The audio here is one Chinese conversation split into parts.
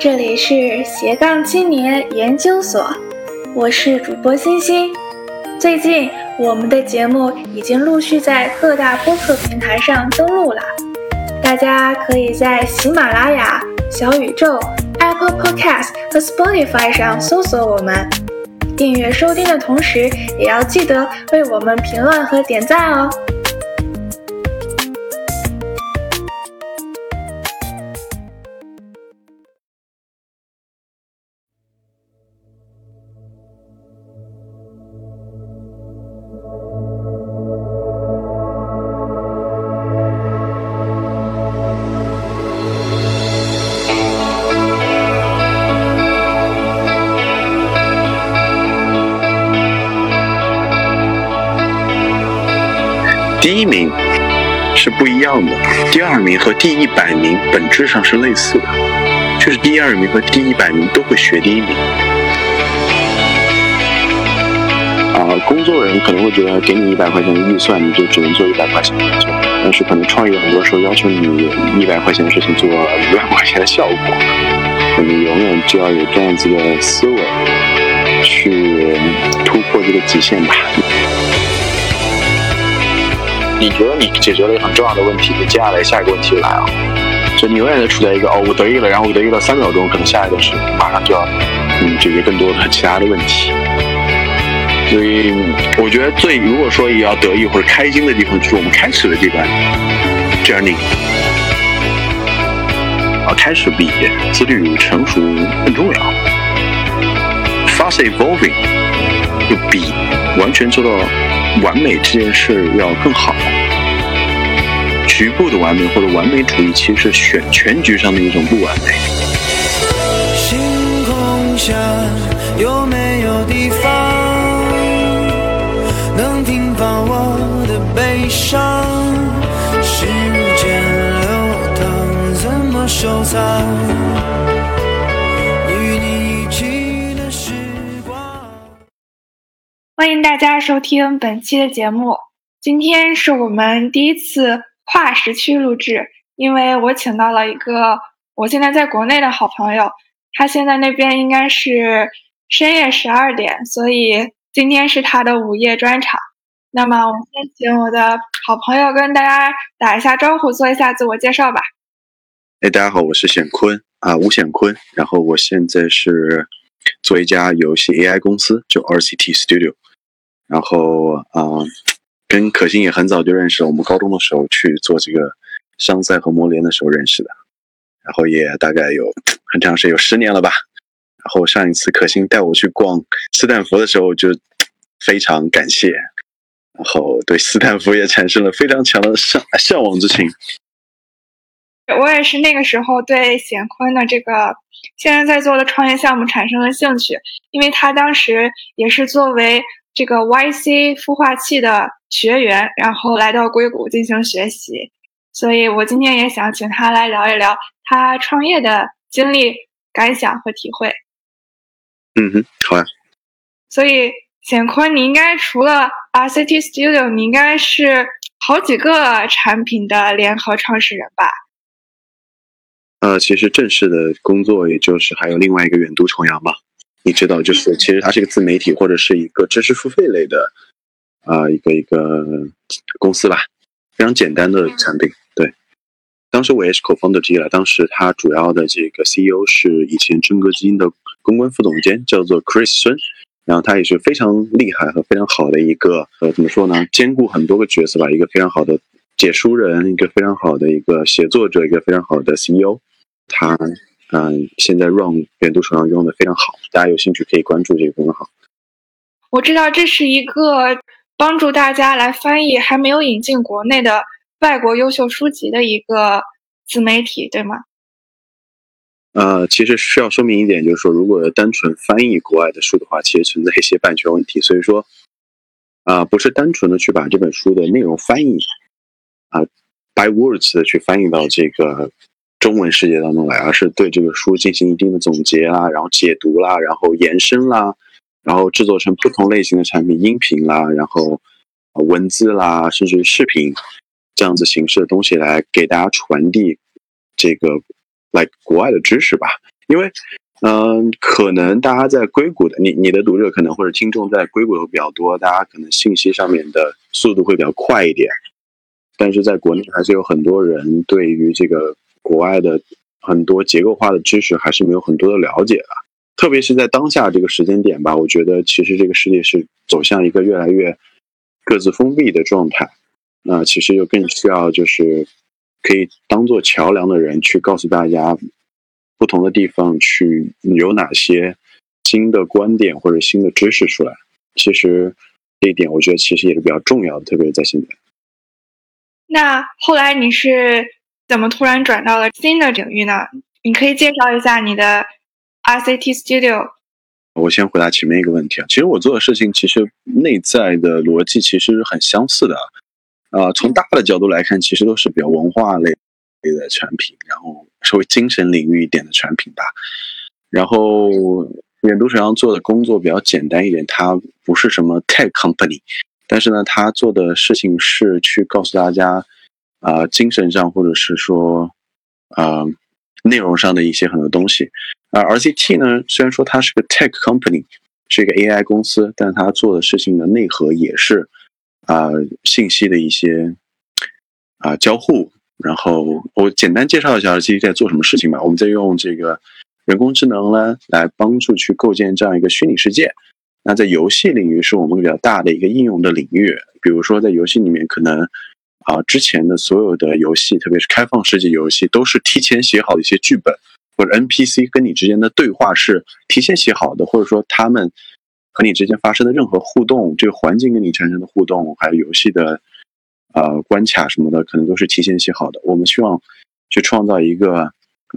这里是斜杠青年研究所，我是主播欣欣。最近我们的节目已经陆续在各大播客平台上登录了，大家可以在喜马拉雅、小宇宙、Apple Podcast 和 Spotify 上搜索我们，订阅收听的同时，也要记得为我们评论和点赞哦。第一名是不一样的，第二名和第一百名本质上是类似的，就是第二名和第一百名都会学第一名。啊，工作人可能会觉得给你一百块钱的预算，你就只能做一百块钱的工作，但是可能创业很多时候要求你一百块钱的事情做一万块钱的效果，你永远就要有这样子的思维去突破这个极限吧。你觉得你解决了一个很重要的问题，接下来下一个问题就来了，就你永远都处在一个哦，我得意了，然后我得意了三秒钟，可能下一个是马上就要嗯解决更多的其他的问题。所以我觉得最如果说也要得意或者开心的地方，就是我们开始的这段 journey，啊，开始比自律成熟更重要，fast evolving 就比完全做到。完美这件事要更好，局部的完美或者完美主义，其实是选全局上的一种不完美。星空下有没有地方能停放我的悲伤？时间流淌，怎么收藏？欢迎大家收听本期的节目。今天是我们第一次跨时区录制，因为我请到了一个我现在在国内的好朋友，他现在那边应该是深夜十二点，所以今天是他的午夜专场。那么，我们先请我的好朋友跟大家打一下招呼，做一下自我介绍吧。哎，大家好，我是显坤啊，吴显坤。然后我现在是做一家游戏 AI 公司，就 RCT Studio。然后啊，跟可心也很早就认识了。我们高中的时候去做这个商赛和模联的时候认识的，然后也大概有很长时间，有十年了吧。然后上一次可心带我去逛斯坦福的时候，就非常感谢，然后对斯坦福也产生了非常强的向向往之情。我也是那个时候对显坤的这个现在在做的创业项目产生了兴趣，因为他当时也是作为。这个 YC 孵化器的学员，然后来到硅谷进行学习，所以我今天也想请他来聊一聊他创业的经历、感想和体会。嗯哼，好呀。所以显坤，你应该除了 RCT Studio，你应该是好几个产品的联合创始人吧？呃，其实正式的工作也就是还有另外一个远渡重洋吧。你知道，就是其实它是一个自媒体或者是一个知识付费类的啊，一个一个公司吧，非常简单的产品。对，当时我也是 co-founder 之一了。当时它主要的这个 CEO 是以前真格基金的公关副总监，叫做 Chris 孙。然后他也是非常厉害和非常好的一个呃，怎么说呢？兼顾很多个角色吧，一个非常好的解书人，一个非常好的一个写作者，一个非常好的 CEO。他。嗯，现在 Run 远渡重洋用的非常好，大家有兴趣可以关注这个公众号。我知道这是一个帮助大家来翻译还没有引进国内的外国优秀书籍的一个自媒体，对吗？呃，其实需要说明一点，就是说，如果单纯翻译国外的书的话，其实存在一些版权问题，所以说，啊，不是单纯的去把这本书的内容翻译啊，by words 的去翻译到这个。中文世界当中来，而是对这个书进行一定的总结啦，然后解读啦，然后延伸啦，然后制作成不同类型的产品，音频啦，然后文字啦，甚至视频这样子形式的东西来给大家传递这个来国外的知识吧。因为，嗯，可能大家在硅谷的你你的读者可能或者听众在硅谷的比较多，大家可能信息上面的速度会比较快一点，但是在国内还是有很多人对于这个国外的很多结构化的知识还是没有很多的了解的，特别是在当下这个时间点吧，我觉得其实这个世界是走向一个越来越各自封闭的状态，那其实就更需要就是可以当做桥梁的人去告诉大家。不同的地方去有哪些新的观点或者新的知识出来？其实这一点我觉得其实也是比较重要的，特别是在现在。那后来你是怎么突然转到了新的领域呢？你可以介绍一下你的 RCT Studio。我先回答前面一个问题啊，其实我做的事情其实内在的逻辑其实很相似的啊。从大的角度来看，其实都是比较文化类类的产品，然后。稍微精神领域一点的产品吧，然后远读水上做的工作比较简单一点，它不是什么 tech company，但是呢，他做的事情是去告诉大家，啊，精神上或者是说，啊，内容上的一些很多东西。啊，RCT 呢，虽然说它是个 tech company，是一个 AI 公司，但它做的事情的内核也是啊，信息的一些啊交互。然后我简单介绍一下 RCT 在做什么事情吧。我们在用这个人工智能呢，来帮助去构建这样一个虚拟世界。那在游戏领域是我们比较大的一个应用的领域。比如说在游戏里面，可能啊之前的所有的游戏，特别是开放世界游戏，都是提前写好的一些剧本，或者 NPC 跟你之间的对话是提前写好的，或者说他们和你之间发生的任何互动，这个环境跟你产生的互动，还有游戏的。呃，关卡什么的可能都是提前写好的。我们希望去创造一个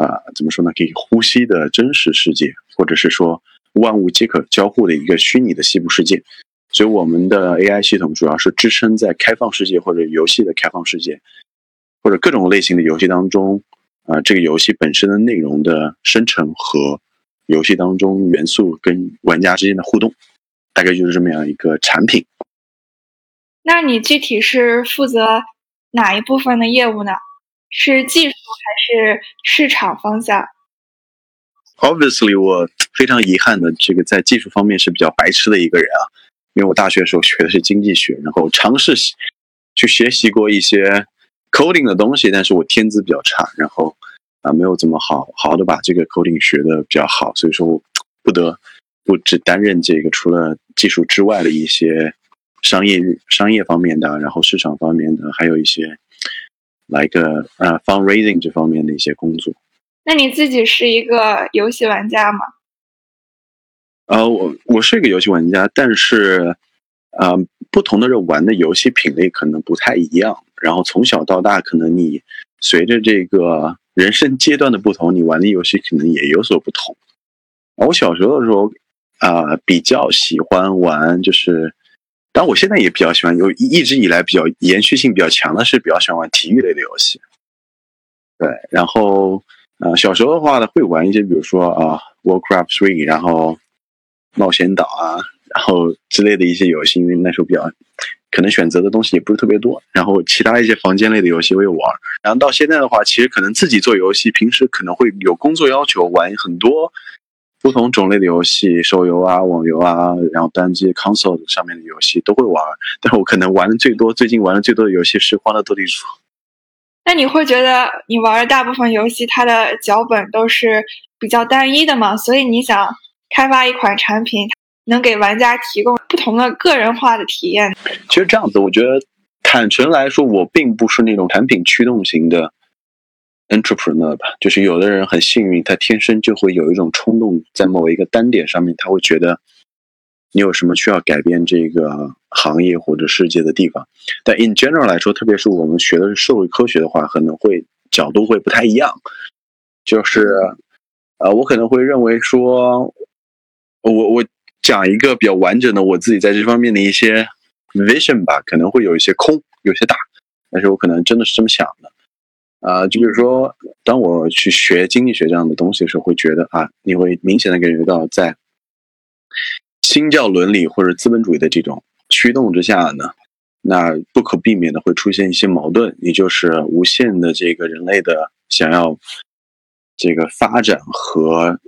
啊，怎么说呢？可以呼吸的真实世界，或者是说万物皆可交互的一个虚拟的西部世界。所以，我们的 AI 系统主要是支撑在开放世界或者游戏的开放世界，或者各种类型的游戏当中啊，这个游戏本身的内容的生成和游戏当中元素跟玩家之间的互动，大概就是这么样一个产品。那你具体是负责哪一部分的业务呢？是技术还是市场方向？Obviously，我非常遗憾的，这个在技术方面是比较白痴的一个人啊。因为我大学的时候学的是经济学，然后尝试去学习过一些 coding 的东西，但是我天资比较差，然后啊没有怎么好好好的把这个 coding 学的比较好，所以说我不得不只担任这个除了技术之外的一些。商业商业方面的，然后市场方面的，还有一些来个呃 fundraising 这方面的一些工作。那你自己是一个游戏玩家吗？呃，我我是一个游戏玩家，但是呃，不同的人玩的游戏品类可能不太一样。然后从小到大，可能你随着这个人生阶段的不同，你玩的游戏可能也有所不同。我小时候的时候啊，比较喜欢玩就是。但我现在也比较喜欢，有一直以来比较延续性比较强的是比较喜欢玩体育类的游戏。对，然后呃，小时候的话呢，会玩一些，比如说啊，Warcraft Three，然后冒险岛啊，然后之类的一些游戏，因为那时候比较可能选择的东西也不是特别多。然后其他一些房间类的游戏我也玩。然后到现在的话，其实可能自己做游戏，平时可能会有工作要求，玩很多。不同种类的游戏，手游啊、网游啊，然后单机 console 上面的游戏都会玩，但是我可能玩的最多，最近玩的最多的游戏是《欢乐斗地主》。那你会觉得你玩的大部分游戏，它的脚本都是比较单一的吗？所以你想开发一款产品，能给玩家提供不同的个人化的体验？其实这样子，我觉得坦诚来说，我并不是那种产品驱动型的。entrepreneur 吧，就是有的人很幸运，他天生就会有一种冲动，在某一个单点上面，他会觉得你有什么需要改变这个行业或者世界的地方。但 in general 来说，特别是我们学的是社会科学的话，可能会角度会不太一样。就是呃，我可能会认为说，我我讲一个比较完整的我自己在这方面的一些 vision 吧，可能会有一些空，有些大，但是我可能真的是这么想的。啊，就比如说，当我去学经济学这样的东西的时候，会觉得啊，你会明显的感觉到，在新教伦理或者资本主义的这种驱动之下呢，那不可避免的会出现一些矛盾，也就是无限的这个人类的想要这个发展和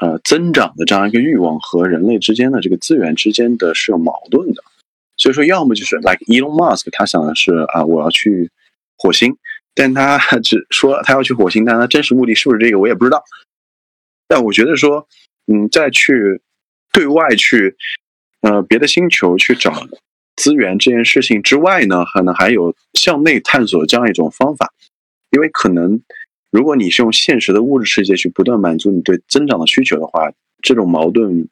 呃增长的这样一个欲望和人类之间的这个资源之间的是有矛盾的。所以说，要么就是 like Elon Musk，他想的是啊，我要去火星，但他 只说他要去火星，但他真实目的是不是这个，我也不知道。但我觉得说，嗯，再去对外去呃别的星球去找资源这件事情之外呢，可能还有向内探索这样一种方法，因为可能如果你是用现实的物质世界去不断满足你对增长的需求的话，这种矛盾。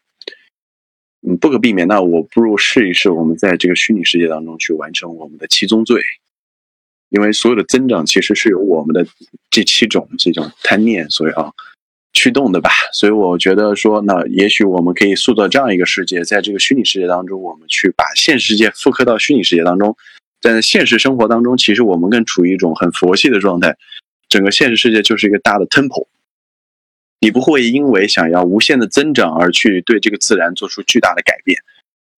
嗯，不可避免。那我不如试一试，我们在这个虚拟世界当中去完成我们的七宗罪，因为所有的增长其实是由我们的这七种这种贪念所要驱动的吧。所以我觉得说，那也许我们可以塑造这样一个世界，在这个虚拟世界当中，我们去把现实世界复刻到虚拟世界当中。在现实生活当中，其实我们更处于一种很佛系的状态，整个现实世界就是一个大的 temple。你不会因为想要无限的增长而去对这个自然做出巨大的改变，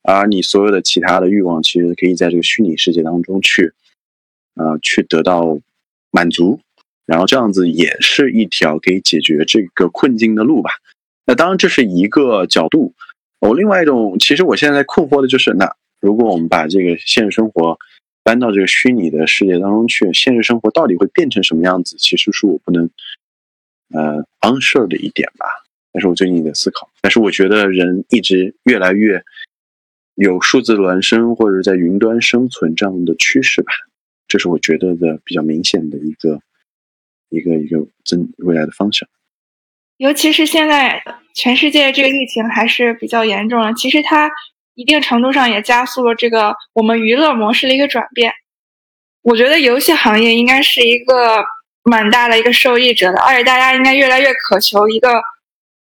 而你所有的其他的欲望其实可以在这个虚拟世界当中去，呃，去得到满足，然后这样子也是一条可以解决这个困境的路吧。那当然这是一个角度。我另外一种，其实我现在困惑的就是，那如果我们把这个现实生活搬到这个虚拟的世界当中去，现实生活到底会变成什么样子？其实是我不能。呃，unsure 的一点吧，那是我最近的思考。但是我觉得人一直越来越有数字孪生或者在云端生存这样的趋势吧，这是我觉得的比较明显的一个一个一个增未来的方向。尤其是现在全世界这个疫情还是比较严重的，其实它一定程度上也加速了这个我们娱乐模式的一个转变。我觉得游戏行业应该是一个。蛮大的一个受益者的，而且大家应该越来越渴求一个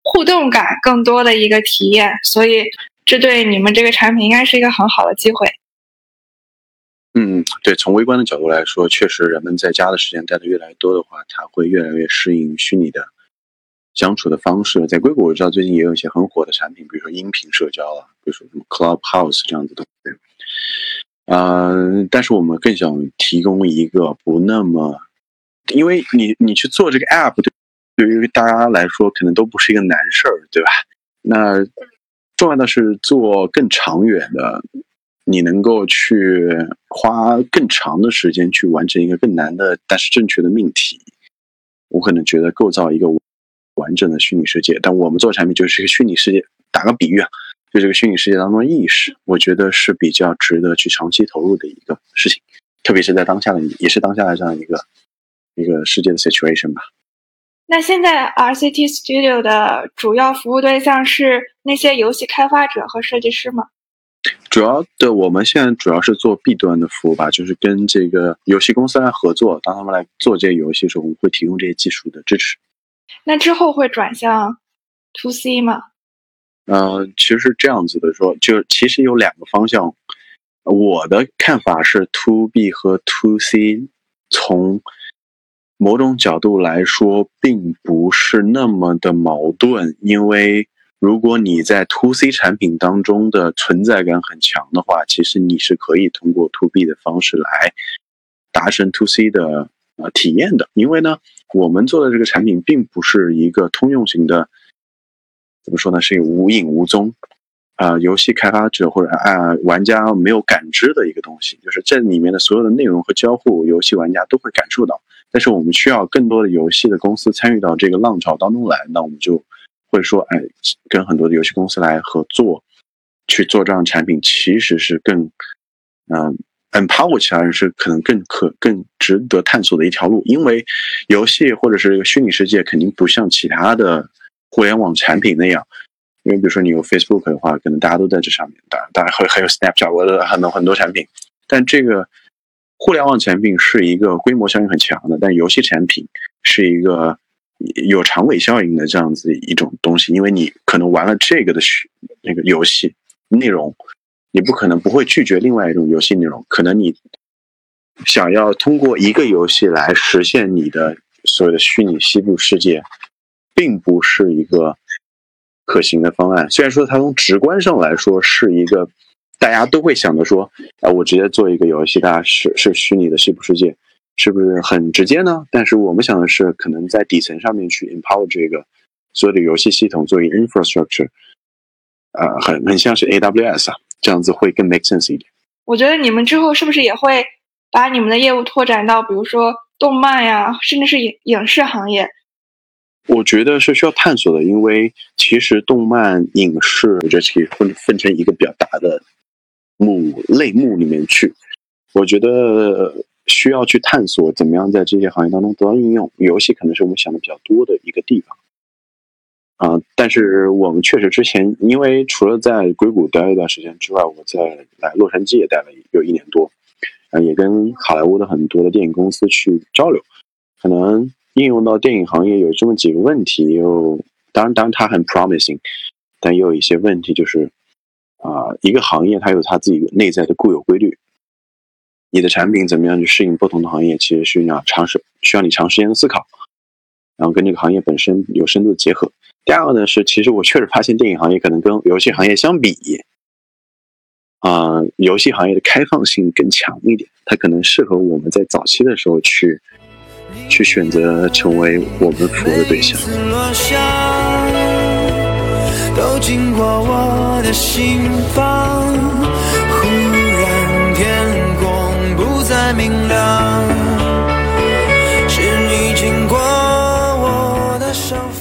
互动感更多的一个体验，所以这对你们这个产品应该是一个很好的机会。嗯，对，从微观的角度来说，确实人们在家的时间待的越来越多的话，他会越来越适应虚拟的相处的方式。在硅谷，我知道最近也有一些很火的产品，比如说音频社交啊，比如说什么 Clubhouse 这样子的。嗯，但是我们更想提供一个不那么。因为你你去做这个 app，对对于大家来说可能都不是一个难事儿，对吧？那重要的是做更长远的，你能够去花更长的时间去完成一个更难的但是正确的命题。我可能觉得构造一个完整的虚拟世界，但我们做产品就是一个虚拟世界。打个比喻啊，就这个虚拟世界当中的意识，我觉得是比较值得去长期投入的一个事情，特别是在当下的也是当下的这样一个。一个世界的 situation 吧。那现在 RCT Studio 的主要服务对象是那些游戏开发者和设计师吗？主要的，我们现在主要是做 B 端的服务吧，就是跟这个游戏公司来合作，当他们来做这些游戏的时候，我们会提供这些技术的支持。那之后会转向 To C 吗？呃，其实是这样子的，说就其实有两个方向。我的看法是 To B 和 To C 从某种角度来说，并不是那么的矛盾，因为如果你在 To C 产品当中的存在感很强的话，其实你是可以通过 To B 的方式来达成 To C 的呃体验的。因为呢，我们做的这个产品并不是一个通用型的，怎么说呢，是无影无踪。啊，游戏开发者或者啊玩家没有感知的一个东西，就是这里面的所有的内容和交互，游戏玩家都会感受到。但是我们需要更多的游戏的公司参与到这个浪潮当中来，那我们就会说，哎，跟很多的游戏公司来合作，去做这样产品，其实是更嗯，empower 其他人是可能更可更值得探索的一条路。因为游戏或者是虚拟世界，肯定不像其他的互联网产品那样。因为比如说你有 Facebook 的话，可能大家都在这上面，当然当然还还有 Snapchat，我的很多很多产品。但这个互联网产品是一个规模效应很强的，但游戏产品是一个有长尾效应的这样子一种东西。因为你可能玩了这个的那个游戏内容，你不可能不会拒绝另外一种游戏内容。可能你想要通过一个游戏来实现你的所谓的虚拟西部世界，并不是一个。可行的方案，虽然说它从直观上来说是一个大家都会想着说，啊，我直接做一个游戏，大家是是虚拟的西部世界，是不是很直接呢？但是我们想的是，可能在底层上面去 empower 这个所有的游戏系统作为 infrastructure，呃，很很像是 AWS 啊，这样子会更 make sense 一点。我觉得你们之后是不是也会把你们的业务拓展到，比如说动漫呀，甚至是影影视行业？我觉得是需要探索的，因为其实动漫、影视，我觉得可以分分成一个比较大的目类目里面去。我觉得需要去探索怎么样在这些行业当中得到应用。游戏可能是我们想的比较多的一个地方啊，但是我们确实之前，因为除了在硅谷待了一段时间之外，我在来洛杉矶也待了有一年多，啊，也跟好莱坞的很多的电影公司去交流，可能。应用到电影行业有这么几个问题，有当然当然它很 promising，但也有一些问题，就是啊，一个行业它有它自己内在的固有规律，你的产品怎么样去适应不同的行业，其实需要长时需要你长时间的思考，然后跟这个行业本身有深度的结合。第二个呢是，其实我确实发现电影行业可能跟游戏行业相比，啊，游戏行业的开放性更强一点，它可能适合我们在早期的时候去。去选择成为我们服务的对象。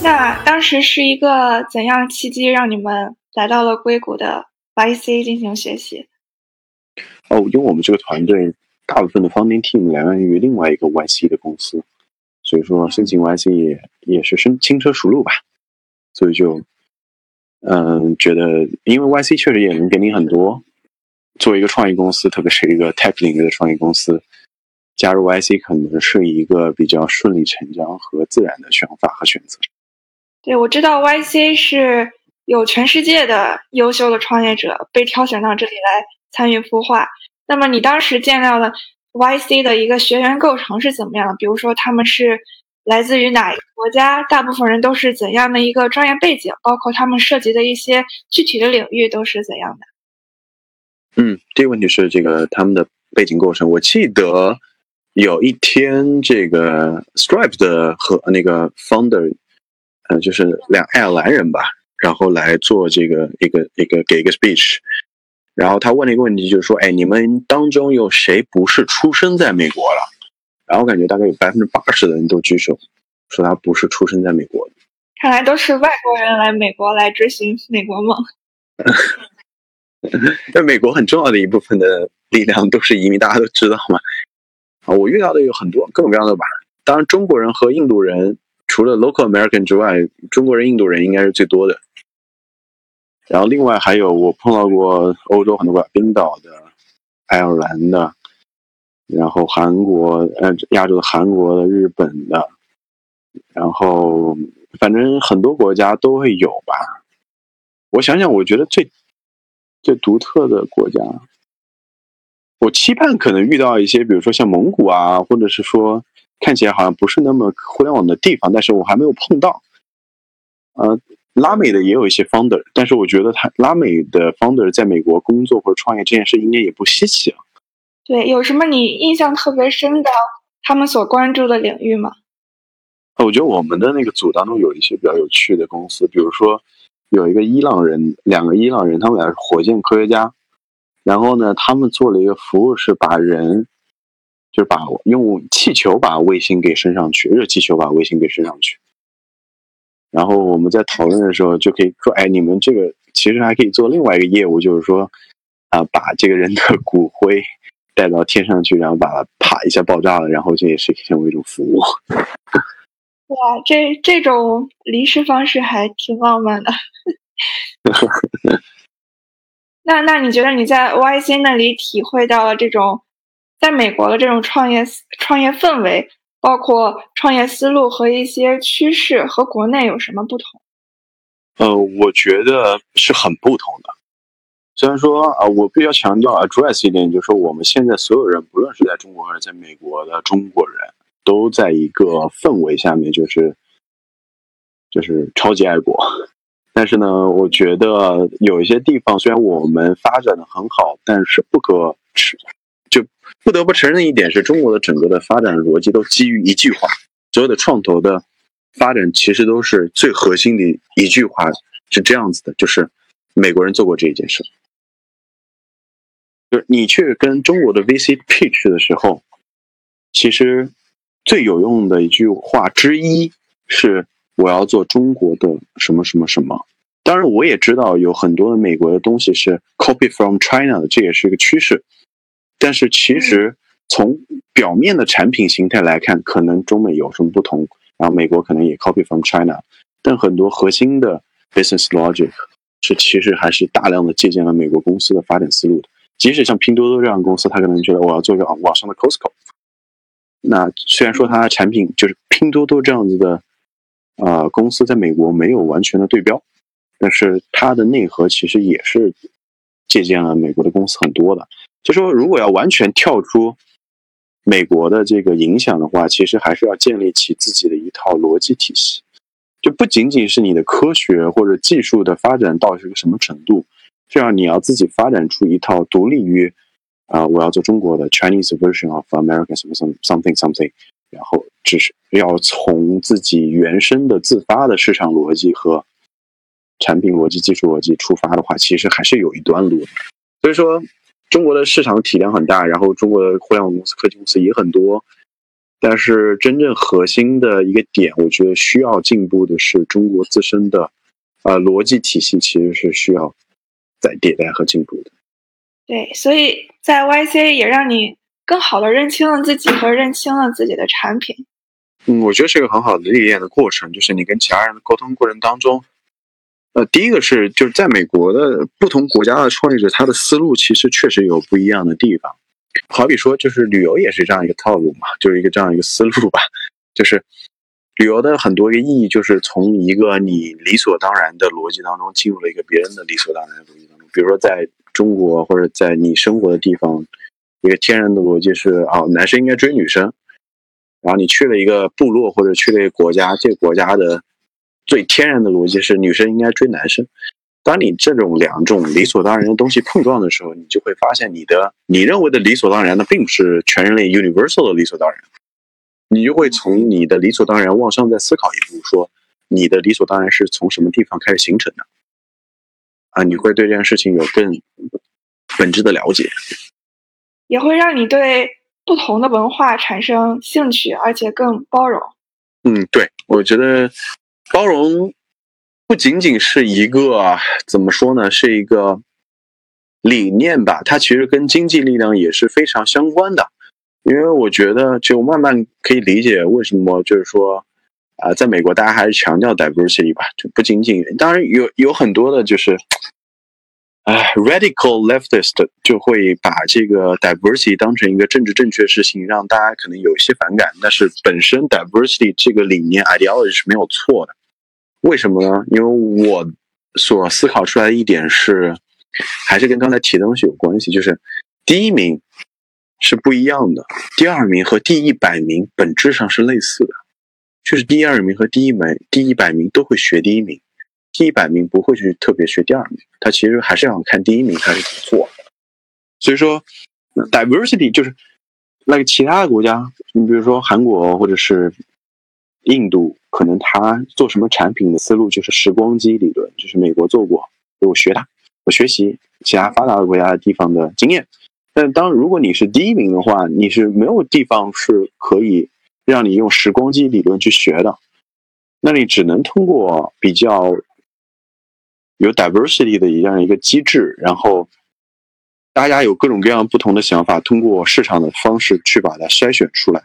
那当时是一个怎样契机让你们来到了硅谷的 YC 进行学习？哦，因为我们这个团队大部分的 founding team 来源于另外一个 YC 的公司。所以说申请 YC 也也是轻轻车熟路吧，所以就嗯觉得，因为 YC 确实也能给你很多。作为一个创业公司，特别是一个 tech 领域的创业公司，加入 YC 可能是一个比较顺理成章和自然的选法和选择。对，我知道 YC 是有全世界的优秀的创业者被挑选到这里来参与孵化。那么你当时见到了？YC 的一个学员构成是怎么样的？比如说，他们是来自于哪一个国家？大部分人都是怎样的一个专业背景？包括他们涉及的一些具体的领域都是怎样的？嗯，这个问题是这个他们的背景构成。我记得有一天，这个 Stripe 的和那个 Founder，呃，就是两爱尔兰人吧，然后来做这个一个一个给一个 speech。然后他问了一个问题，就是说，哎，你们当中有谁不是出生在美国了？然后我感觉大概有百分之八十的人都举手，说他不是出生在美国的。看来都是外国人来美国来追寻美国梦。那美国很重要的一部分的力量都是移民，大家都知道嘛。啊，我遇到的有很多各种各样的吧。当然，中国人和印度人，除了 local American 之外，中国人、印度人应该是最多的。然后另外还有我碰到过欧洲很多个冰岛的、爱尔兰的，然后韩国呃亚洲的韩国的、日本的，然后反正很多国家都会有吧。我想想，我觉得最最独特的国家，我期盼可能遇到一些，比如说像蒙古啊，或者是说看起来好像不是那么互联网的地方，但是我还没有碰到，呃。拉美的也有一些 founder，但是我觉得他拉美的 founder 在美国工作或者创业这件事应该也不稀奇啊。对，有什么你印象特别深的他们所关注的领域吗？我觉得我们的那个组当中有一些比较有趣的公司，比如说有一个伊朗人，两个伊朗人，他们俩是火箭科学家，然后呢，他们做了一个服务，是把人就是把用气球把卫星给升上去，热气球把卫星给升上去。然后我们在讨论的时候就可以说，哎，你们这个其实还可以做另外一个业务，就是说，啊，把这个人的骨灰带到天上去，然后把它啪一下爆炸了，然后这也是成为一种服务。哇，这这种离世方式还挺浪漫的。那那你觉得你在 YC 那里体会到了这种在美国的这种创业创业氛围？包括创业思路和一些趋势和国内有什么不同？呃，我觉得是很不同的。虽然说啊，我比较强调 address 一点，就是说我们现在所有人，不论是在中国还是在美国的中国人，都在一个氛围下面，就是就是超级爱国。但是呢，我觉得有一些地方虽然我们发展的很好，但是不可持就不得不承认一点是中国的整个的发展逻辑都基于一句话，所有的创投的发展其实都是最核心的一句话是这样子的，就是美国人做过这一件事。就是你去跟中国的 VC pitch 的时候，其实最有用的一句话之一是我要做中国的什么什么什么。当然，我也知道有很多的美国的东西是 copy from China 的，这也是一个趋势。但是其实从表面的产品形态来看，可能中美有什么不同，然后美国可能也 copy from China，但很多核心的 business logic 是其实还是大量的借鉴了美国公司的发展思路的。即使像拼多多这样的公司，他可能觉得我要做一个网上的 Costco。那虽然说它的产品就是拼多多这样子的，呃，公司在美国没有完全的对标，但是它的内核其实也是借鉴了美国的公司很多的。就说如果要完全跳出美国的这个影响的话，其实还是要建立起自己的一套逻辑体系，就不仅仅是你的科学或者技术的发展到是个什么程度。这样，你要自己发展出一套独立于，啊，我要做中国的 Chinese version of America 什么什么 something something，然后只是要从自己原生的自发的市场逻辑和产品逻辑、技术逻辑出发的话，其实还是有一段路。所以说，中国的市场体量很大，然后中国的互联网公司、科技公司也很多，但是真正核心的一个点，我觉得需要进步的是中国自身的，呃，逻辑体系其实是需要。在迭代和进步的，对，所以在 YC 也让你更好的认清了自己和认清了自己的产品。嗯，我觉得是一个很好的历练的过程，就是你跟其他人的沟通过程当中，呃，第一个是就是在美国的不同国家的创业者，他的思路其实确实有不一样的地方。好比说，就是旅游也是这样一个套路嘛，就是一个这样一个思路吧，就是。旅游的很多一个意义，就是从一个你理所当然的逻辑当中，进入了一个别人的理所当然的逻辑当中。比如说，在中国或者在你生活的地方，一个天然的逻辑是啊，男生应该追女生。然后你去了一个部落或者去了一个国家，这个国家的最天然的逻辑是女生应该追男生。当你这种两种理所当然的东西碰撞的时候，你就会发现，你的你认为的理所当然的，并不是全人类 universal 的理所当然。你就会从你的理所当然往上再思考一步，说你的理所当然是从什么地方开始形成的？啊，你会对这件事情有更本质的了解，也会让你对不同的文化产生兴趣，而且更包容。嗯，对，我觉得包容不仅仅是一个怎么说呢，是一个理念吧，它其实跟经济力量也是非常相关的。因为我觉得，就慢慢可以理解为什么，就是说，啊，在美国大家还是强调 diversity 吧，就不仅仅，当然有有很多的，就是，哎，radical leftist 就会把这个 diversity 当成一个政治正确事情，让大家可能有一些反感。但是本身 diversity 这个理念 ideology 是没有错的，为什么呢？因为我所思考出来的一点是，还是跟刚才提的东西有关系，就是第一名。是不一样的。第二名和第一百名本质上是类似的，就是第二名和第一百第一百名都会学第一名，第一百名不会去特别学第二名，他其实还是要看第一名他是怎么做。所以说，diversity 就是那个其他的国家，你比如说韩国或者是印度，可能他做什么产品的思路就是时光机理论，就是美国做过，我学它，我学习其他发达的国家的地方的经验。但当如果你是第一名的话，你是没有地方是可以让你用时光机理论去学的，那你只能通过比较有 diversity 的一样一个机制，然后大家有各种各样不同的想法，通过市场的方式去把它筛选出来，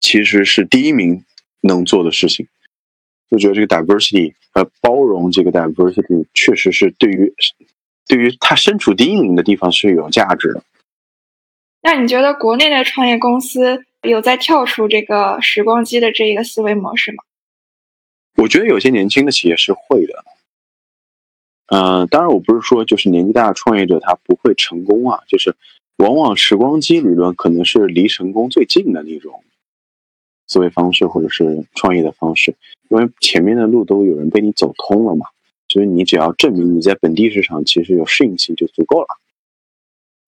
其实是第一名能做的事情。就觉得这个 diversity 呃包容这个 diversity 确实是对于。对于他身处第一名的地方是有价值的。那你觉得国内的创业公司有在跳出这个时光机的这一个思维模式吗？我觉得有些年轻的企业是会的。嗯，当然我不是说就是年纪大的创业者他不会成功啊，就是往往时光机理论可能是离成功最近的那种思维方式或者是创业的方式，因为前面的路都有人被你走通了嘛。所以你只要证明你在本地市场其实有适应性就足够了。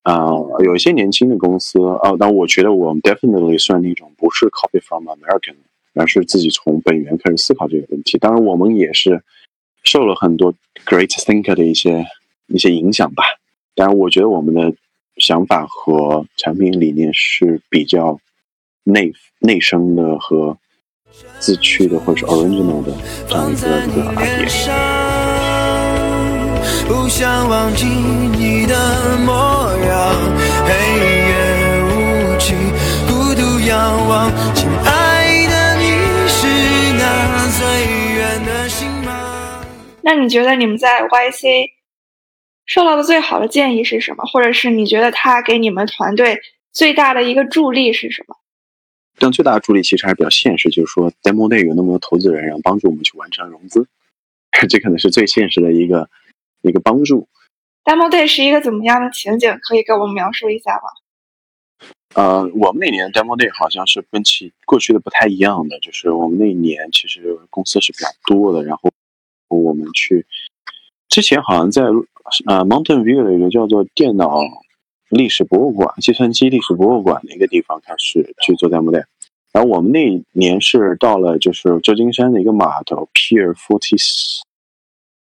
啊，有一些年轻的公司啊，但我觉得我们 definitely 算那种不是 copy from American，而是自己从本源开始思考这个问题。当然，我们也是受了很多 great thinker 的一些一些影响吧。但，我觉得我们的想法和产品理念是比较内内生的和自驱的，或者是 original 的这样一个一个 idea。不想忘记你的模那你觉得你们在 YC 受到的最好的建议是什么？或者是你觉得他给你们团队最大的一个助力是什么？但最大的助力其实还是比较现实，就是说 Demo Day 有那么多投资人，然后帮助我们去完成融资，这可能是最现实的一个。一个帮助。Demo Day 是一个怎么样的情景？可以给我们描述一下吗？呃，我们那年 Demo Day 好像是跟其过去的不太一样的，就是我们那一年其实公司是比较多的，然后我们去之前好像在呃 Mountain View 的一个叫做电脑历史博物馆、计算机历史博物馆的一个地方开始去做 Demo Day，然后我们那年是到了就是旧金山的一个码头 Pier Forty。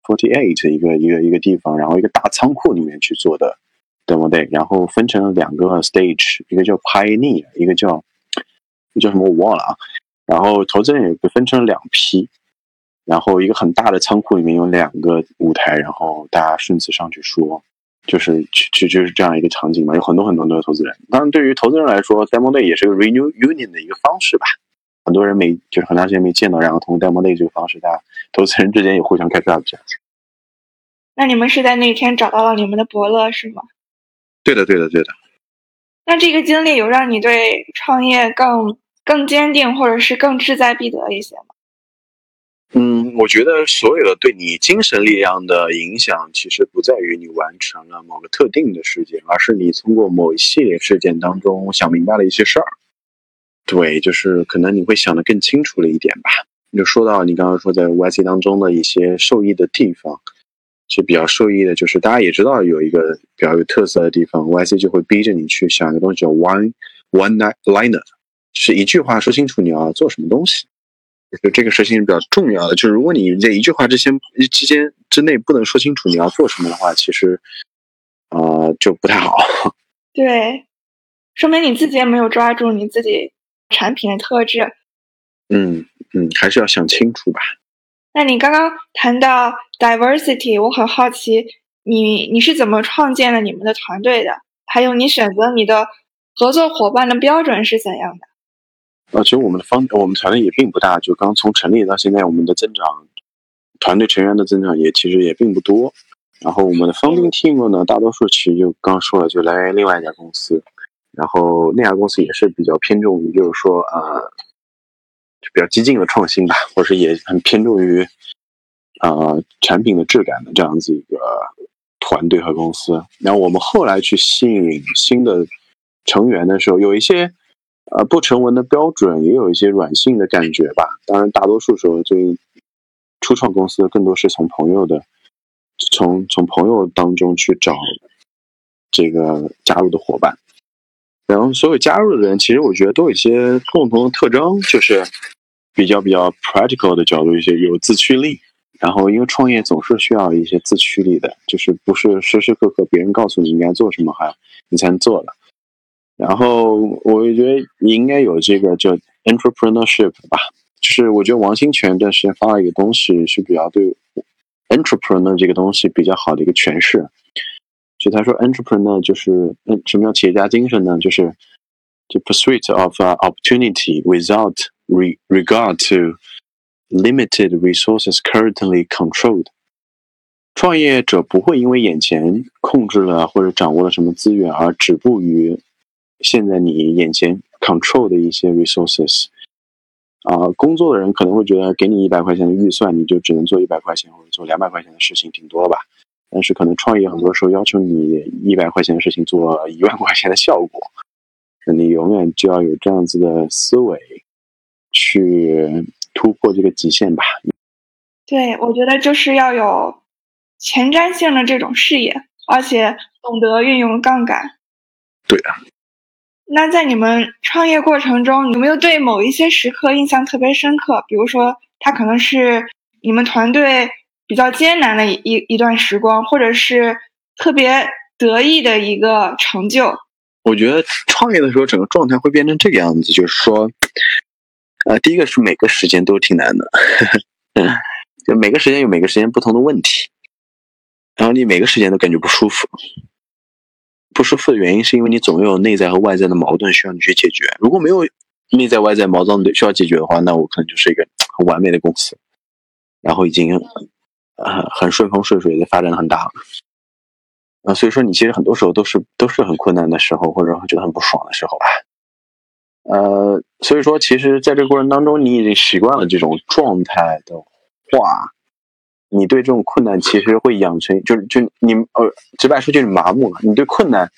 Forty Eight 一个一个一个地方，然后一个大仓库里面去做的 Demo Day，然后分成了两个 Stage，一个叫 Pioneer，一个叫叫什么我忘了啊。然后投资人也被分成了两批，然后一个很大的仓库里面有两个舞台，然后大家顺次上去说，就是去就是这样一个场景嘛，有很多很多的投资人。当然，对于投资人来说，Demo Day 也是个 Renew Union 的一个方式吧。很多人没就是很长时间没见到，然后通过 Demo Day 这个方式，大家投资人之间也互相开 up 一下。那你们是在那天找到了你们的伯乐是吗？对的，对的，对的。那这个经历有让你对创业更更坚定，或者是更志在必得一些吗？嗯，我觉得所有的对你精神力量的影响，其实不在于你完成了某个特定的事件，而是你通过某一系列事件当中想明白了一些事儿。对，就是可能你会想的更清楚了一点吧。就说到你刚刚说在 YC 当中的一些受益的地方。其实比较受益的就是大家也知道有一个比较有特色的地方，YC 就会逼着你去想一个东西叫 one one liner，是一句话说清楚你要做什么东西。就这个事情是比较重要的，就是如果你在一句话之间之间之内不能说清楚你要做什么的话，其实啊就不太好。对，说明你自己也没有抓住你自己产品的特质。嗯嗯，还是要想清楚吧。那你刚刚谈到 diversity，我很好奇，你你是怎么创建了你们的团队的？还有你选择你的合作伙伴的标准是怎样的？呃，其实我们的方我们团队也并不大，就刚从成立到现在，我们的增长，团队成员的增长也其实也并不多。然后我们的 founding team 呢，大多数其实就刚说了，就来源于另外一家公司，然后那家公司也是比较偏重于，就是说呃。就比较激进的创新吧，或者是也很偏重于，呃，产品的质感的这样子一个团队和公司。然后我们后来去吸引新的成员的时候，有一些呃不成文的标准，也有一些软性的感觉吧。当然，大多数时候，就初创公司更多是从朋友的，从从朋友当中去找这个加入的伙伴。然后，所有加入的人，其实我觉得都有一些共同的特征，就是比较比较 practical 的角度，一些有自驱力。然后，因为创业总是需要一些自驱力的，就是不是时时刻刻别人告诉你应该做什么，还你才能做的。然后，我觉得你应该有这个叫 entrepreneurship 吧，就是我觉得王兴泉这段时间发了一个东西，是比较对 entrepreneur 这个东西比较好的一个诠释。就他说，entrepreneur 就是，嗯，什么叫企业家精神呢？就是，就 pursuit of opportunity without regard to limited resources currently controlled。创业者不会因为眼前控制了或者掌握了什么资源而止步于现在你眼前 control 的一些 resources。啊，工作的人可能会觉得，给你一百块钱的预算，你就只能做一百块钱或者做两百块钱的事情，挺多吧？但是可能创业很多时候要求你一百块钱的事情做一万块钱的效果，那你永远就要有这样子的思维，去突破这个极限吧。对，我觉得就是要有前瞻性的这种视野，而且懂得运用杠杆。对啊。那在你们创业过程中，有没有对某一些时刻印象特别深刻？比如说，它可能是你们团队比较艰难的一一段时光，或者是特别得意的一个成就。我觉得创业的时候，整个状态会变成这个样子，就是说，呃，第一个是每个时间都挺难的，就每个时间有每个时间不同的问题，然后你每个时间都感觉不舒服。不舒服的原因是因为你总有内在和外在的矛盾需要你去解决。如果没有内在外在矛盾需要解决的话，那我可能就是一个很完美的公司，然后已经呃很顺风顺水的发展很大了。啊，所以说你其实很多时候都是都是很困难的时候，或者觉得很不爽的时候吧。呃，所以说其实在这个过程当中，你已经习惯了这种状态的话，你对这种困难其实会养成，就就你呃，直白说就是麻木了。你对困难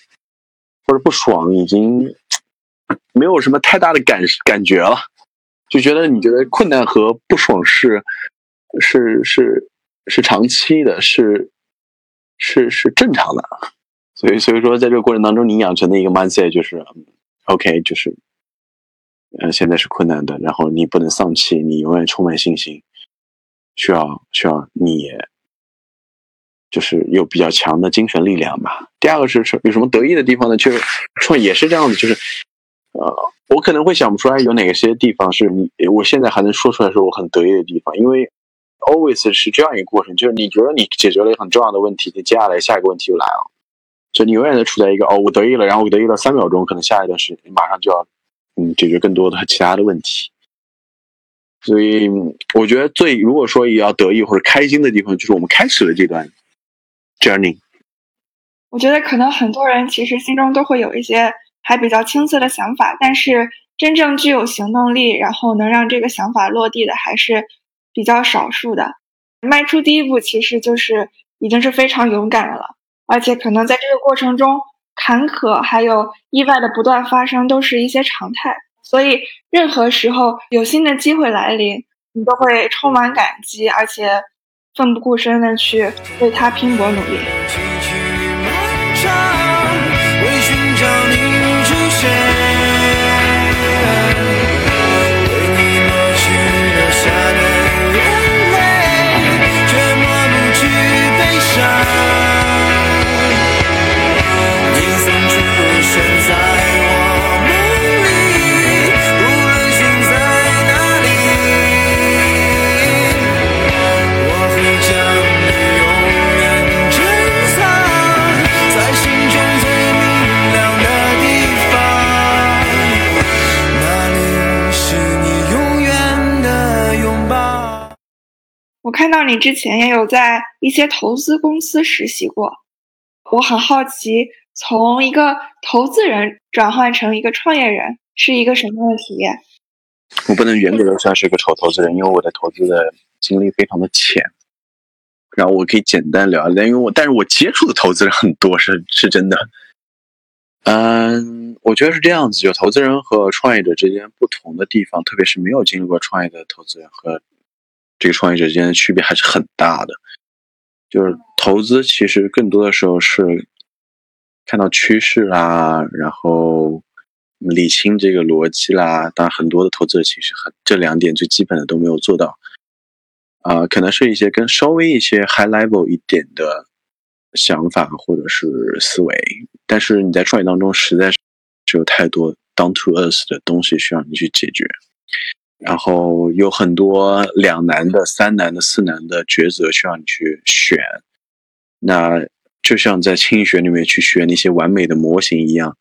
或者不爽已经没有什么太大的感感觉了，就觉得你觉得困难和不爽是是是是长期的，是。是是正常的，所以所以说，在这个过程当中，你养成的一个 mindset 就是，OK，就是，嗯，现在是困难的，然后你不能丧气，你永远充满信心，需要需要你，就是有比较强的精神力量吧。第二个是有什么得意的地方呢？就是创也是这样子，就是，呃，我可能会想不出来有哪些地方是你我现在还能说出来说我很得意的地方，因为。always 是这样一个过程，就是你觉得你解决了一个很重要的问题，你接下来下一个问题就来了，就你永远都处在一个哦，我得意了，然后我得意了三秒钟，可能下一段时间马上就要嗯解决更多的其他的问题。所以我觉得最如果说也要得意或者开心的地方，就是我们开始了这段 journey。我觉得可能很多人其实心中都会有一些还比较青涩的想法，但是真正具有行动力，然后能让这个想法落地的，还是。比较少数的，迈出第一步其实就是已经是非常勇敢的了，而且可能在这个过程中，坎坷还有意外的不断发生都是一些常态，所以任何时候有新的机会来临，你都会充满感激，而且奋不顾身的去为它拼搏努力。我看到你之前也有在一些投资公司实习过，我很好奇，从一个投资人转换成一个创业人是一个什么样的体验？我不能严格的算是一个丑投资人，因为我的投资的经历非常的浅。然后我可以简单聊一聊，因为我但是我接触的投资人很多，是是真的。嗯，我觉得是这样子，就投资人和创业者之间不同的地方，特别是没有经历过创业的投资人和。这个创业者之间的区别还是很大的，就是投资其实更多的时候是看到趋势啦，然后理清这个逻辑啦。当然，很多的投资者其实很这两点最基本的都没有做到，啊，可能是一些跟稍微一些 high level 一点的想法或者是思维，但是你在创业当中实在是有太多 down to earth 的东西需要你去解决。然后有很多两难的、三难的、四难的抉择需要你去选，那就像在心理学里面去学那些完美的模型一样，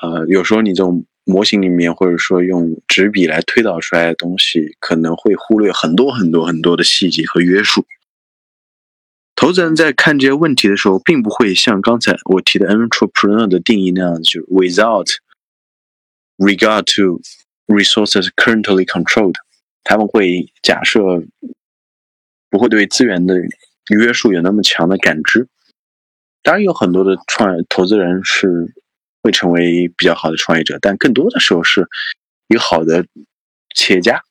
呃，有时候你这种模型里面或者说用纸笔来推导出来的东西，可能会忽略很多很多很多的细节和约束。投资人在看这些问题的时候，并不会像刚才我提的 entrepreneur 的定义那样，就 without regard to。Resources currently controlled，他们会假设不会对资源的约束有那么强的感知。当然，有很多的创投资人是会成为比较好的创业者，但更多的时候是一个好的企业家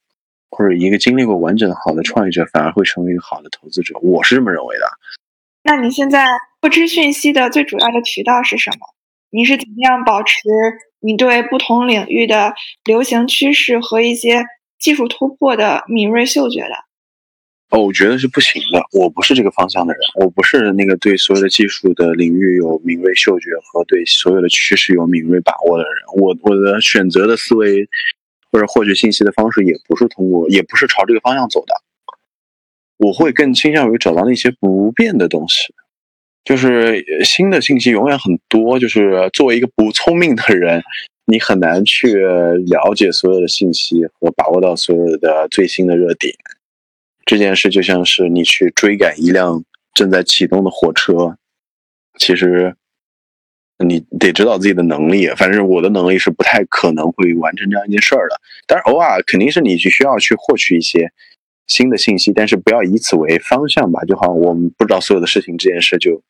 或者一个经历过完整的好的创业者，反而会成为一个好的投资者。我是这么认为的。那你现在获知讯息的最主要的渠道是什么？你是怎么样保持你对不同领域的流行趋势和一些技术突破的敏锐嗅觉的？哦，我觉得是不行的。我不是这个方向的人，我不是那个对所有的技术的领域有敏锐嗅觉和对所有的趋势有敏锐把握的人。我我的选择的思维或者获取信息的方式也不是通过，也不是朝这个方向走的。我会更倾向于找到那些不变的东西，就是新的信息永远很多。就是作为一个不聪明的人，你很难去了解所有的信息和把握到所有的最新的热点。这件事就像是你去追赶一辆正在启动的火车，其实你得知道自己的能力。反正我的能力是不太可能会完成这样一件事儿的。但是偶尔肯定是你去需要去获取一些新的信息，但是不要以此为方向吧。就好像我们不知道所有的事情，这件事就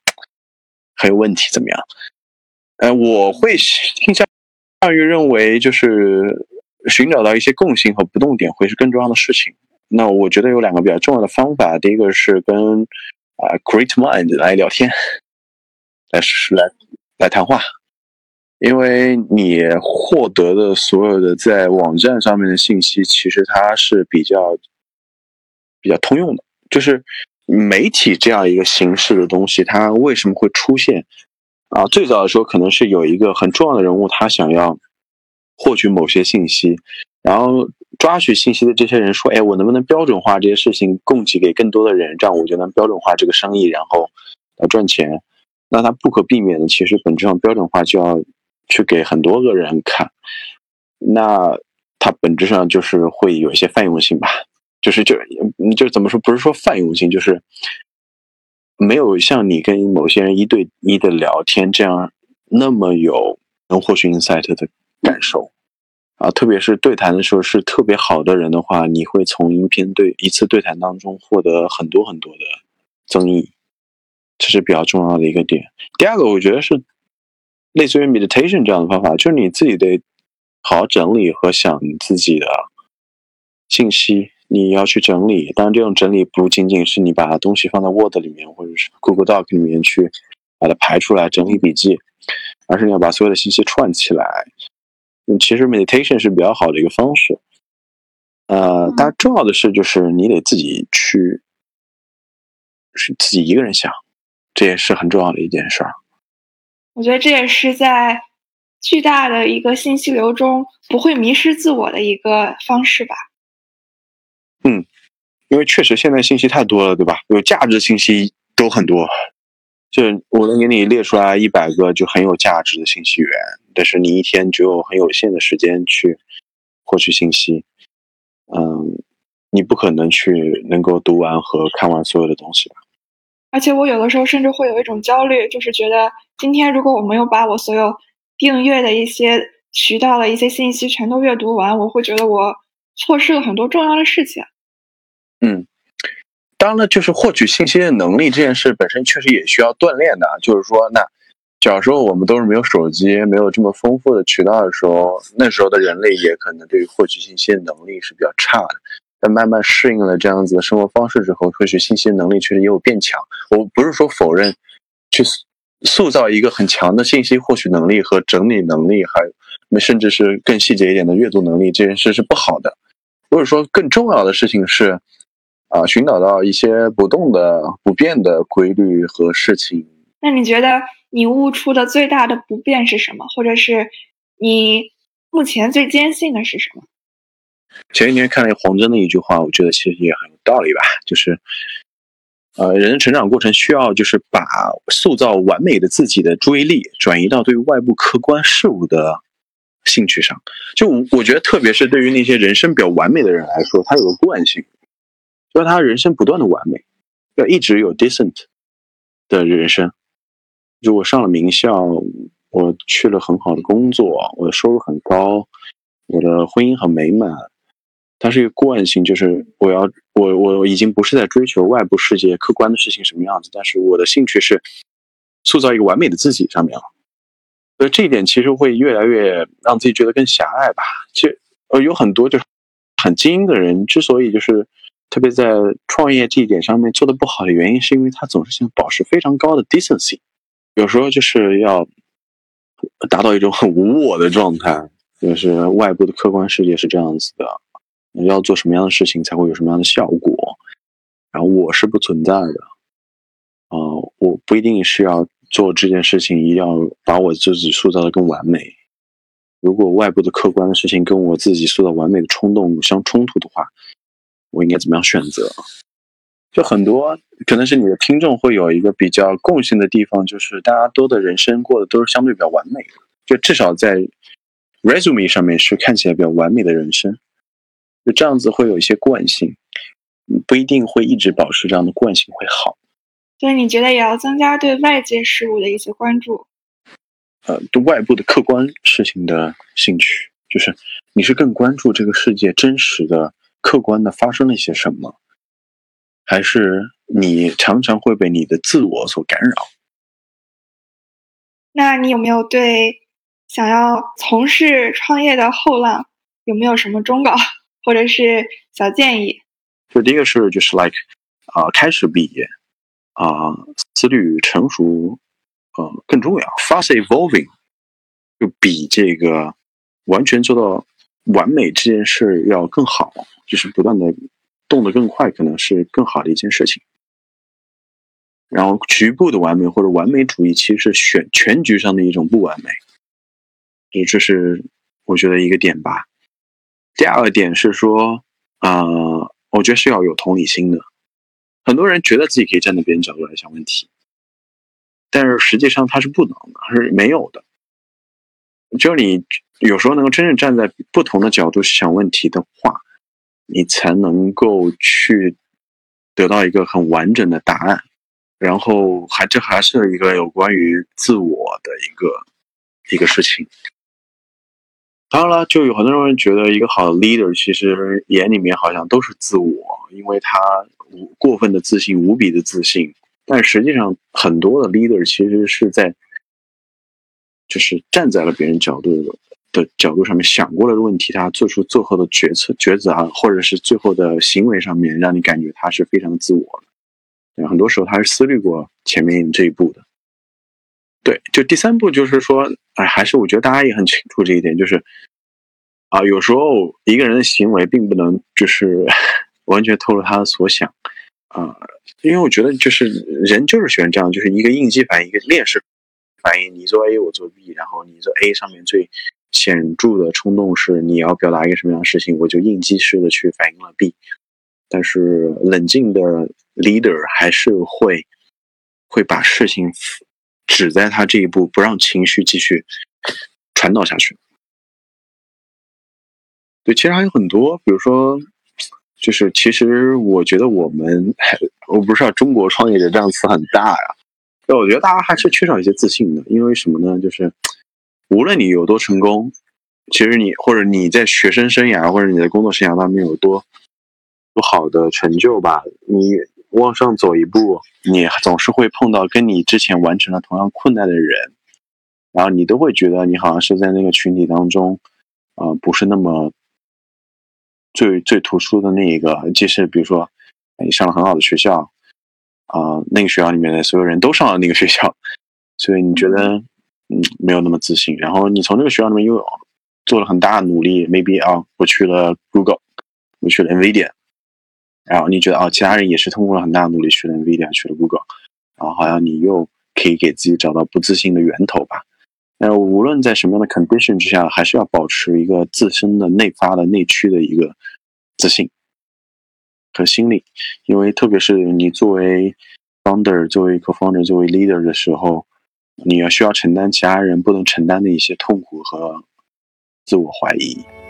很有问题，怎么样？呃，我会倾向于认为，就是寻找到一些共性和不动点，会是更重要的事情。那我觉得有两个比较重要的方法，第一个是跟啊 Great Mind 来聊天，来来来谈话，因为你获得的所有的在网站上面的信息，其实它是比较比较通用的。就是媒体这样一个形式的东西，它为什么会出现？啊，最早的时候可能是有一个很重要的人物，他想要获取某些信息，然后。抓取信息的这些人说：“哎，我能不能标准化这些事情，供给给更多的人，这样我就能标准化这个生意，然后来赚钱。”那他不可避免的，其实本质上标准化就要去给很多个人看，那它本质上就是会有一些泛用性吧？就是就就怎么说？不是说泛用性，就是没有像你跟某些人一对一的聊天这样那么有能获取 insight 的感受。啊，特别是对谈的时候是特别好的人的话，你会从一篇对一次对谈当中获得很多很多的增益，这是比较重要的一个点。第二个，我觉得是类似于 meditation 这样的方法，就是你自己得好好整理和想你自己的信息，你要去整理。当然，这种整理不仅仅是你把东西放在 Word 里面或者是 Google Doc 里面去把它排出来整理笔记，而是你要把所有的信息串起来。其实 meditation 是比较好的一个方式，呃，但重要的是就是你得自己去，是自己一个人想，这也是很重要的一件事儿。我觉得这也是在巨大的一个信息流中不会迷失自我的一个方式吧。嗯，因为确实现在信息太多了，对吧？有价值信息都很多。就是我能给你列出来一百个就很有价值的信息源，但是你一天只有很有限的时间去获取信息，嗯，你不可能去能够读完和看完所有的东西吧。而且我有的时候甚至会有一种焦虑，就是觉得今天如果我没有把我所有订阅的一些渠道的一些信息全都阅读完，我会觉得我错失了很多重要的事情。嗯。当然了，就是获取信息的能力这件事本身确实也需要锻炼的。就是说，那小时候我们都是没有手机、没有这么丰富的渠道的时候，那时候的人类也可能对于获取信息的能力是比较差的。但慢慢适应了这样子的生活方式之后，获取信息能力确实也有变强。我不是说否认去塑造一个很强的信息获取能力和整理能力，还甚至是更细节一点的阅读能力这件事是不好的。或者说，更重要的事情是。啊，寻找到一些不动的、不变的规律和事情。那你觉得你悟出的最大的不变是什么？或者是你目前最坚信的是什么？前几天看了黄峥的一句话，我觉得其实也很有道理吧。就是，呃，人的成长过程需要就是把塑造完美的自己的注意力转移到对外部客观事物的兴趣上。就我觉得，特别是对于那些人生比较完美的人来说，他有个惯性。就是他人生不断的完美，要一直有 decent 的人生。如果上了名校，我去了很好的工作，我的收入很高，我的婚姻很美满。它是一个惯性，就是我要我我已经不是在追求外部世界客观的事情什么样子，但是我的兴趣是塑造一个完美的自己上面了。所以这一点其实会越来越让自己觉得更狭隘吧。其实呃有很多就是很精英的人，之所以就是。特别在创业这一点上面做的不好的原因，是因为他总是想保持非常高的 decency，有时候就是要达到一种很无我的状态，就是外部的客观世界是这样子的，要做什么样的事情才会有什么样的效果，然后我是不存在的，啊，我不一定是要做这件事情，一定要把我自己塑造的更完美。如果外部的客观的事情跟我自己塑造完美的冲动相冲突的话，我应该怎么样选择？就很多可能是你的听众会有一个比较共性的地方，就是大家都的人生过的都是相对比较完美的，就至少在 resume 上面是看起来比较完美的人生，就这样子会有一些惯性，不一定会一直保持这样的惯性会好。对，你觉得也要增加对外界事物的一些关注？呃，对外部的客观事情的兴趣，就是你是更关注这个世界真实的、客观的发生了一些什么，还是你常常会被你的自我所干扰？那你有没有对想要从事创业的后浪有没有什么忠告或者是小建议？就第一个是，就是 like 啊，开始毕业啊，思虑成熟。呃，更重要，fast evolving，就比这个完全做到完美这件事要更好，就是不断的动得更快，可能是更好的一件事情。然后局部的完美或者完美主义，其实是选全局上的一种不完美，这这是我觉得一个点吧。第二点是说，啊，我觉得是要有同理心的。很多人觉得自己可以站在别人角度来想问题。但是实际上他是不能的，他是没有的。就你有时候能够真正站在不同的角度想问题的话，你才能够去得到一个很完整的答案。然后还这还是一个有关于自我的一个一个事情。当然了，就有很多人觉得一个好的 leader 其实眼里面好像都是自我，因为他过分的自信，无比的自信。但实际上，很多的 leader 其实是在，就是站在了别人角度的角度上面想过了问题，他做出最后的决策抉择啊，或者是最后的行为上面，让你感觉他是非常自我的。很多时候他是思虑过前面这一步的。对，就第三步就是说，哎，还是我觉得大家也很清楚这一点，就是啊，有时候一个人的行为并不能就是 完全透露他的所想。啊，因为我觉得就是人就是喜欢这样，就是一个应激反应，一个链式反应。你做 A，我做 B，然后你做 A 上面最显著的冲动是你要表达一个什么样的事情，我就应激式的去反应了 B。但是冷静的 leader 还是会会把事情只在他这一步，不让情绪继续传导下去。对，其实还有很多，比如说。就是，其实我觉得我们，我不知道中国创业者这样词很大呀。但我觉得大家还是缺少一些自信的，因为什么呢？就是无论你有多成功，其实你或者你在学生生涯或者你的工作生涯当中有多不好的成就吧，你往上走一步，你总是会碰到跟你之前完成了同样困难的人，然后你都会觉得你好像是在那个群体当中，呃，不是那么。最最突出的那一个，即使比如说你上了很好的学校，啊，那个学校里面的所有人都上了那个学校，所以你觉得嗯没有那么自信。然后你从这个学校里面又做了很大的努力，maybe 啊，我去了 Google，我去了 Nvidia，然后你觉得啊，其他人也是通过了很大的努力去了 Nvidia，去了 Google，然后好像你又可以给自己找到不自信的源头吧。那，无论在什么样的 condition 之下，还是要保持一个自身的内发的内驱的一个自信和心理，因为特别是你作为 founder、作为 co-founder、作为 leader 的时候，你要需要承担其他人不能承担的一些痛苦和自我怀疑。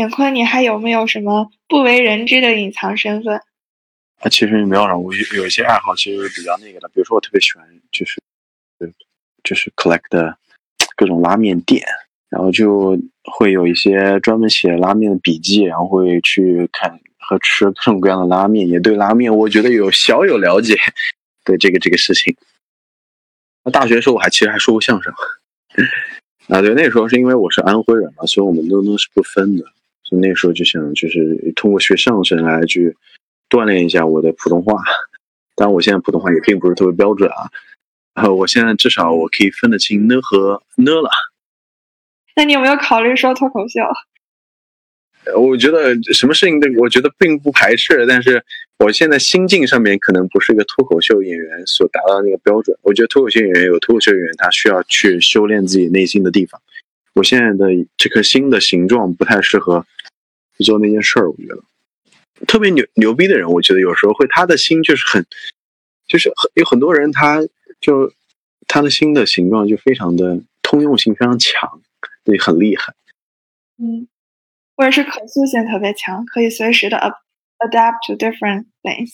显坤，你还有没有什么不为人知的隐藏身份？啊，其实没有了。我有一些爱好，其实比较那个的。比如说，我特别喜欢，就是，就是 collect 各种拉面店，然后就会有一些专门写拉面的笔记，然后会去看和吃各种各样的拉面，也对拉面，我觉得有小有了解。对这个这个事情。那大学的时候我还其实还说过相声。啊，对，那时候是因为我是安徽人嘛，所以我们都都是不分的。所以那时候就想，就是通过学相声来去锻炼一下我的普通话。当然，我现在普通话也并不是特别标准啊。然后我现在至少我可以分得清呢和呢了。那你有没有考虑说脱口秀？我觉得什么事情都，我觉得并不排斥，但是我现在心境上面可能不是一个脱口秀演员所达到的那个标准。我觉得脱口秀演员有脱口秀演员他需要去修炼自己内心的地方。我现在的这颗心的形状不太适合去做那件事儿。我觉得特别牛牛逼的人，我觉得有时候会他的心就是很，就是很有很多人他就他的心的形状就非常的通用性非常强，对，很厉害。嗯。或者是可塑性特别强，可以随时的 adapt to different things。